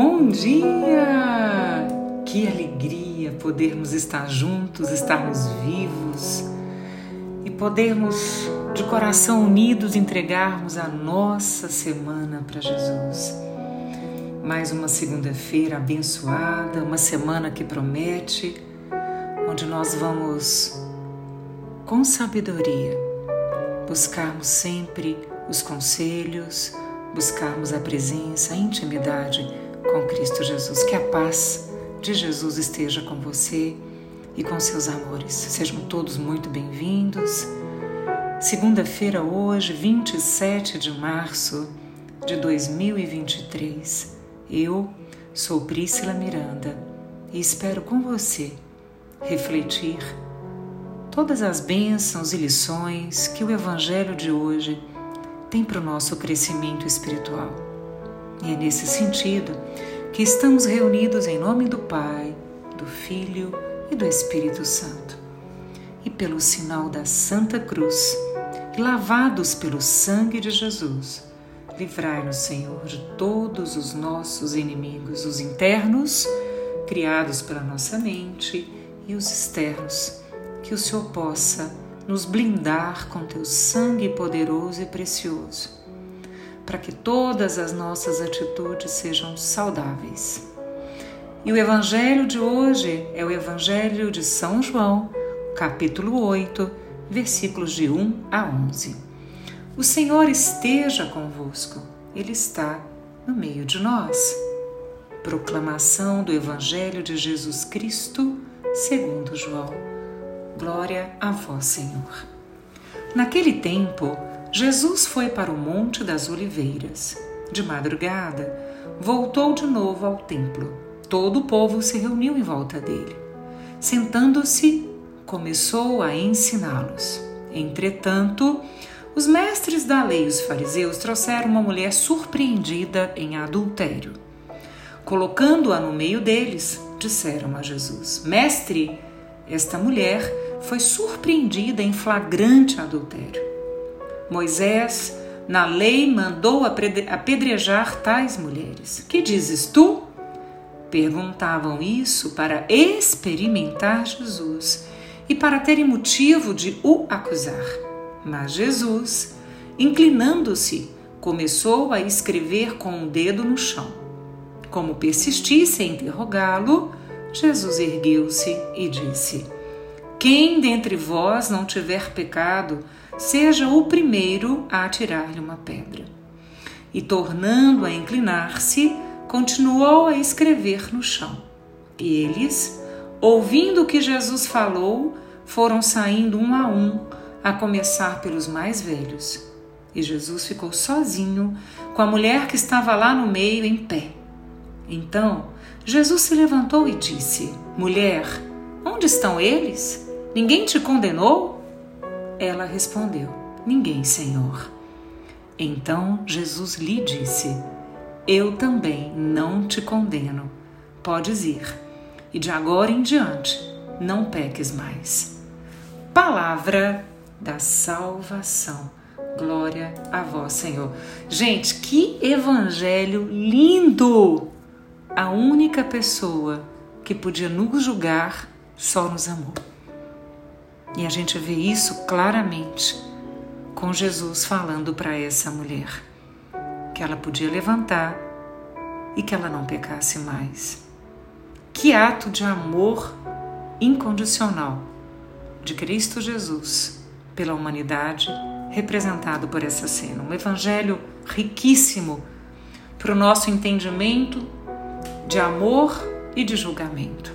bom dia! Que alegria podermos estar juntos, estarmos vivos e podermos de coração unidos entregarmos a nossa semana para Jesus. Mais uma segunda-feira abençoada, uma semana que promete, onde nós vamos com sabedoria buscarmos sempre os conselhos, buscarmos a presença, a intimidade com Cristo Jesus. Que a paz de Jesus esteja com você e com seus amores. Sejam todos muito bem-vindos. Segunda-feira, hoje, 27 de março de 2023. Eu sou Priscila Miranda e espero com você refletir todas as bênçãos e lições que o Evangelho de hoje tem para o nosso crescimento espiritual. E é nesse sentido que estamos reunidos em nome do Pai, do Filho e do Espírito Santo. E pelo sinal da Santa Cruz, lavados pelo sangue de Jesus, livrai-nos, Senhor, de todos os nossos inimigos, os internos, criados pela nossa mente, e os externos, que o Senhor possa nos blindar com teu sangue poderoso e precioso, para que todas as nossas atitudes sejam saudáveis. E o evangelho de hoje é o evangelho de São João, capítulo 8, versículos de 1 a 11. O Senhor esteja convosco, Ele está no meio de nós. Proclamação do Evangelho de Jesus Cristo, segundo João. Glória a vós, Senhor. Naquele tempo, Jesus foi para o Monte das Oliveiras. De madrugada, voltou de novo ao templo. Todo o povo se reuniu em volta dele. Sentando-se, começou a ensiná-los. Entretanto, os mestres da lei e os fariseus trouxeram uma mulher surpreendida em adultério. Colocando-a no meio deles, disseram a Jesus: Mestre, esta mulher foi surpreendida em flagrante adultério. Moisés, na lei, mandou apedrejar tais mulheres. Que dizes tu? Perguntavam isso para experimentar Jesus e para terem motivo de o acusar. Mas Jesus, inclinando-se, começou a escrever com o um dedo no chão. Como persistisse em interrogá-lo, Jesus ergueu-se e disse: quem dentre vós não tiver pecado, seja o primeiro a atirar-lhe uma pedra. E tornando a inclinar-se, continuou a escrever no chão. E eles, ouvindo o que Jesus falou, foram saindo um a um, a começar pelos mais velhos. E Jesus ficou sozinho com a mulher que estava lá no meio em pé. Então Jesus se levantou e disse: Mulher, onde estão eles? Ninguém te condenou? Ela respondeu: Ninguém, Senhor. Então Jesus lhe disse: Eu também não te condeno. Podes ir, e de agora em diante não peques mais. Palavra da salvação. Glória a vós, Senhor. Gente, que evangelho lindo! A única pessoa que podia nos julgar só nos amou. E a gente vê isso claramente com Jesus falando para essa mulher que ela podia levantar e que ela não pecasse mais. Que ato de amor incondicional de Cristo Jesus pela humanidade representado por essa cena. Um evangelho riquíssimo para o nosso entendimento de amor e de julgamento.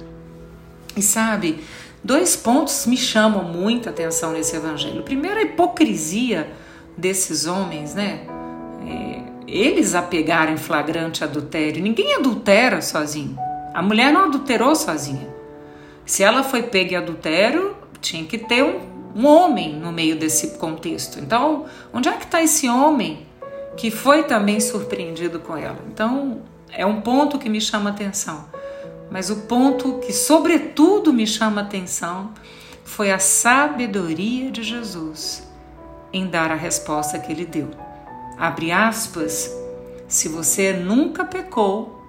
E sabe, Dois pontos me chamam muita atenção nesse evangelho. Primeiro, a hipocrisia desses homens, né? É, eles apegaram em flagrante adultério. Ninguém adultera sozinho. A mulher não adulterou sozinha. Se ela foi pega em adultério, tinha que ter um, um homem no meio desse contexto. Então, onde é que está esse homem que foi também surpreendido com ela? Então, é um ponto que me chama atenção. Mas o ponto que, sobretudo, me chama a atenção foi a sabedoria de Jesus em dar a resposta que ele deu. Abre aspas, se você nunca pecou,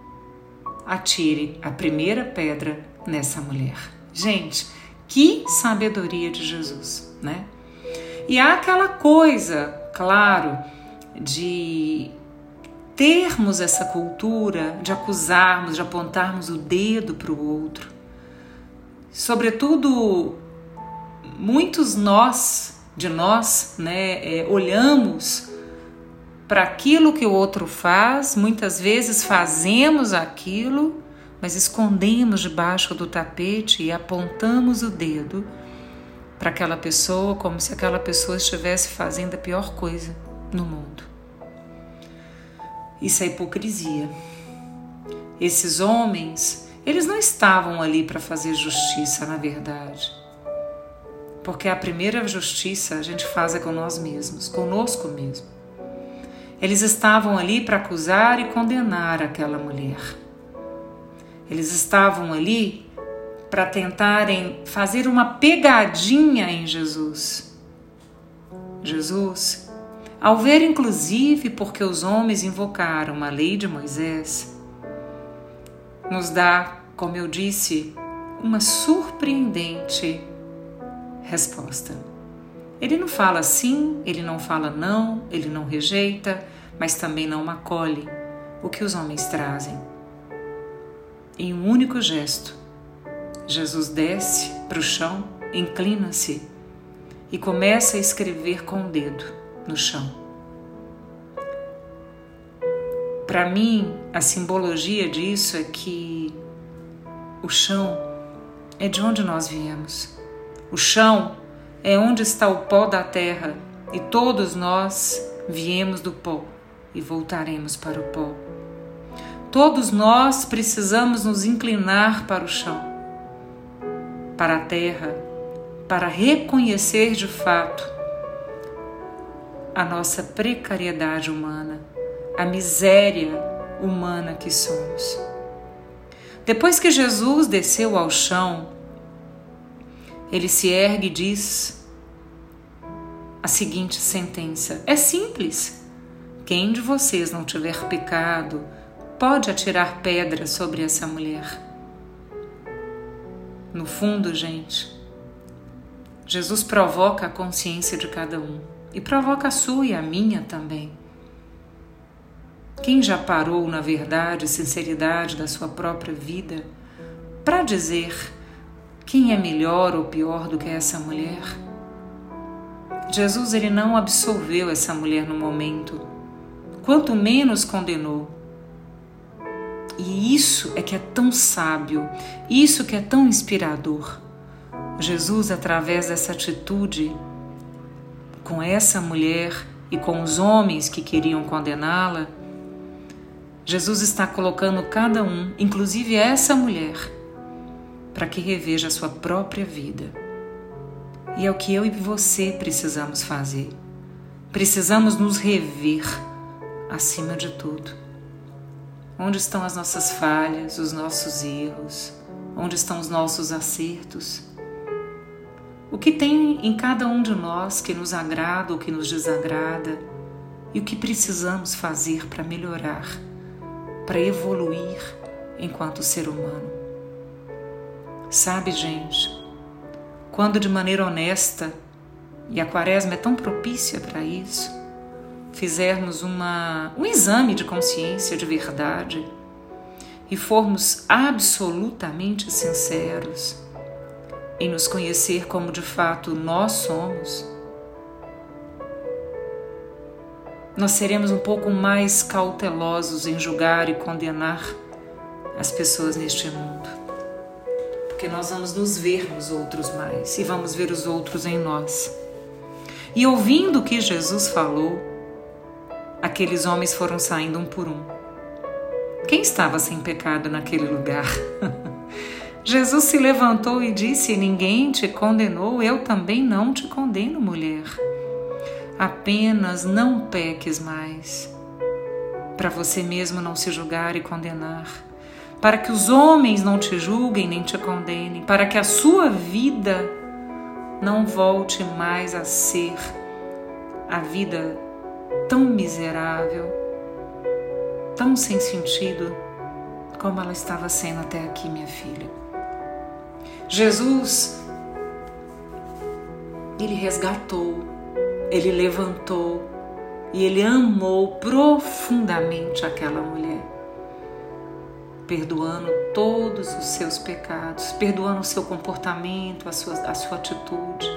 atire a primeira pedra nessa mulher. Gente, que sabedoria de Jesus, né? E há aquela coisa, claro, de termos essa cultura de acusarmos, de apontarmos o dedo para o outro. Sobretudo, muitos nós, de nós, né, é, olhamos para aquilo que o outro faz, muitas vezes fazemos aquilo, mas escondemos debaixo do tapete e apontamos o dedo para aquela pessoa como se aquela pessoa estivesse fazendo a pior coisa no mundo. Isso é hipocrisia. Esses homens, eles não estavam ali para fazer justiça, na verdade. Porque a primeira justiça a gente faz é com nós mesmos, conosco mesmo. Eles estavam ali para acusar e condenar aquela mulher. Eles estavam ali para tentarem fazer uma pegadinha em Jesus. Jesus, ao ver inclusive porque os homens invocaram a lei de Moisés, nos dá, como eu disse, uma surpreendente resposta. Ele não fala sim, ele não fala não, ele não rejeita, mas também não acolhe o que os homens trazem. Em um único gesto, Jesus desce para o chão, inclina-se e começa a escrever com o dedo no chão. Para mim, a simbologia disso é que o chão é de onde nós viemos. O chão é onde está o pó da terra e todos nós viemos do pó e voltaremos para o pó. Todos nós precisamos nos inclinar para o chão, para a terra, para reconhecer de fato a nossa precariedade humana, a miséria humana que somos. Depois que Jesus desceu ao chão, ele se ergue e diz a seguinte sentença: É simples. Quem de vocês não tiver pecado, pode atirar pedra sobre essa mulher. No fundo, gente, Jesus provoca a consciência de cada um e provoca a sua e a minha também. Quem já parou na verdade e sinceridade da sua própria vida para dizer quem é melhor ou pior do que essa mulher? Jesus ele não absolveu essa mulher no momento quanto menos condenou. E isso é que é tão sábio, isso que é tão inspirador. Jesus, através dessa atitude, com essa mulher e com os homens que queriam condená-la, Jesus está colocando cada um, inclusive essa mulher, para que reveja a sua própria vida. E é o que eu e você precisamos fazer. Precisamos nos rever acima de tudo. Onde estão as nossas falhas, os nossos erros? Onde estão os nossos acertos? O que tem em cada um de nós que nos agrada ou que nos desagrada? E o que precisamos fazer para melhorar, para evoluir enquanto ser humano? Sabe, gente, quando de maneira honesta, e a quaresma é tão propícia para isso, fizermos uma, um exame de consciência de verdade e formos absolutamente sinceros em nos conhecer como de fato nós somos, nós seremos um pouco mais cautelosos em julgar e condenar as pessoas neste mundo. Porque nós vamos nos ver nos outros mais e vamos ver os outros em nós. E ouvindo o que Jesus falou, aqueles homens foram saindo um por um. Quem estava sem pecado naquele lugar? Jesus se levantou e disse: Ninguém te condenou, eu também não te condeno, mulher. Apenas não peques mais, para você mesmo não se julgar e condenar, para que os homens não te julguem nem te condenem, para que a sua vida não volte mais a ser a vida tão miserável, tão sem sentido como ela estava sendo até aqui, minha filha. Jesus, ele resgatou, ele levantou e ele amou profundamente aquela mulher, perdoando todos os seus pecados, perdoando o seu comportamento, a sua, a sua atitude.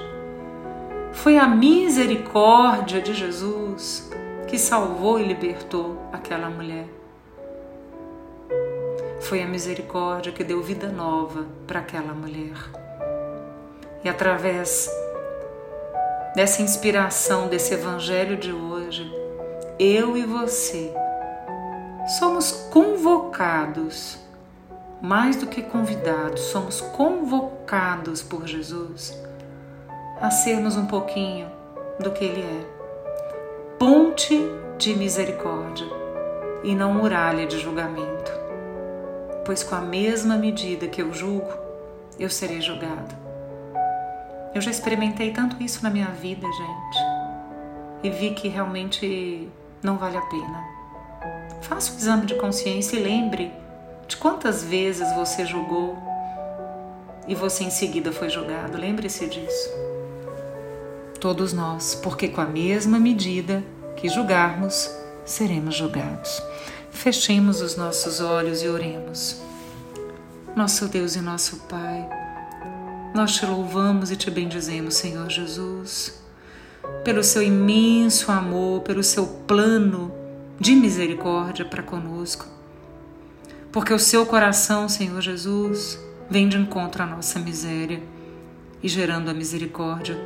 Foi a misericórdia de Jesus que salvou e libertou aquela mulher. Foi a misericórdia que deu vida nova para aquela mulher. E através dessa inspiração desse evangelho de hoje, eu e você somos convocados, mais do que convidados, somos convocados por Jesus a sermos um pouquinho do que Ele é. Ponte de misericórdia e não muralha de julgamento pois com a mesma medida que eu julgo, eu serei julgado. Eu já experimentei tanto isso na minha vida, gente, e vi que realmente não vale a pena. Faça um exame de consciência e lembre de quantas vezes você julgou e você em seguida foi julgado. Lembre-se disso. Todos nós, porque com a mesma medida que julgarmos, seremos julgados. Fechemos os nossos olhos e oremos. Nosso Deus e nosso Pai, nós te louvamos e te bendizemos, Senhor Jesus, pelo seu imenso amor, pelo seu plano de misericórdia para conosco. Porque o seu coração, Senhor Jesus, vem de encontro à nossa miséria e gerando a misericórdia.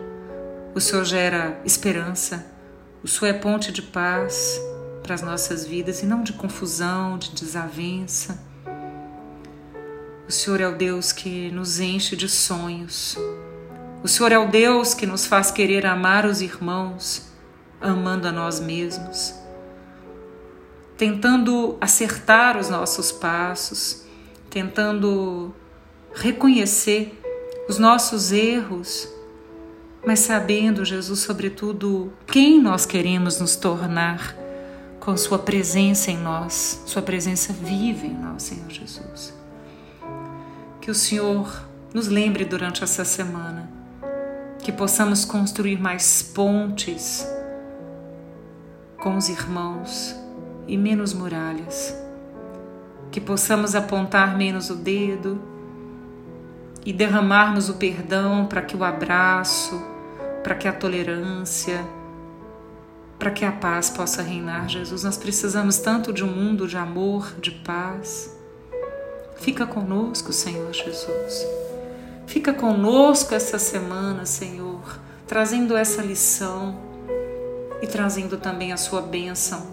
O Senhor gera esperança, o Senhor é ponte de paz para as nossas vidas e não de confusão, de desavença. O Senhor é o Deus que nos enche de sonhos. O Senhor é o Deus que nos faz querer amar os irmãos, amando a nós mesmos, tentando acertar os nossos passos, tentando reconhecer os nossos erros, mas sabendo, Jesus, sobretudo, quem nós queremos nos tornar com Sua presença em nós, Sua presença viva em nós, Senhor Jesus. Que o Senhor nos lembre durante essa semana, que possamos construir mais pontes com os irmãos e menos muralhas, que possamos apontar menos o dedo e derramarmos o perdão para que o abraço, para que a tolerância, para que a paz possa reinar, Jesus. Nós precisamos tanto de um mundo de amor, de paz. Fica conosco, Senhor Jesus. Fica conosco essa semana, Senhor, trazendo essa lição e trazendo também a sua bênção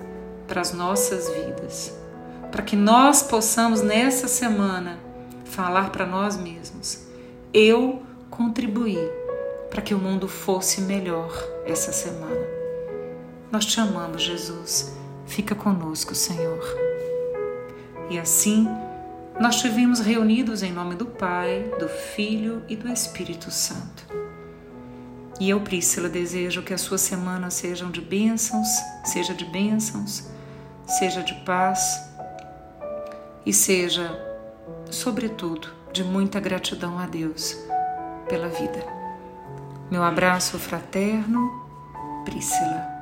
para as nossas vidas, para que nós possamos nessa semana falar para nós mesmos: eu contribuí para que o mundo fosse melhor essa semana. Nós te amamos, Jesus. Fica conosco, Senhor. E assim, nós te vimos reunidos em nome do Pai, do Filho e do Espírito Santo. E eu, Prícila, desejo que a sua semana sejam de bênçãos, seja de bênçãos, seja de paz e seja, sobretudo, de muita gratidão a Deus pela vida. Meu abraço fraterno, Prícila.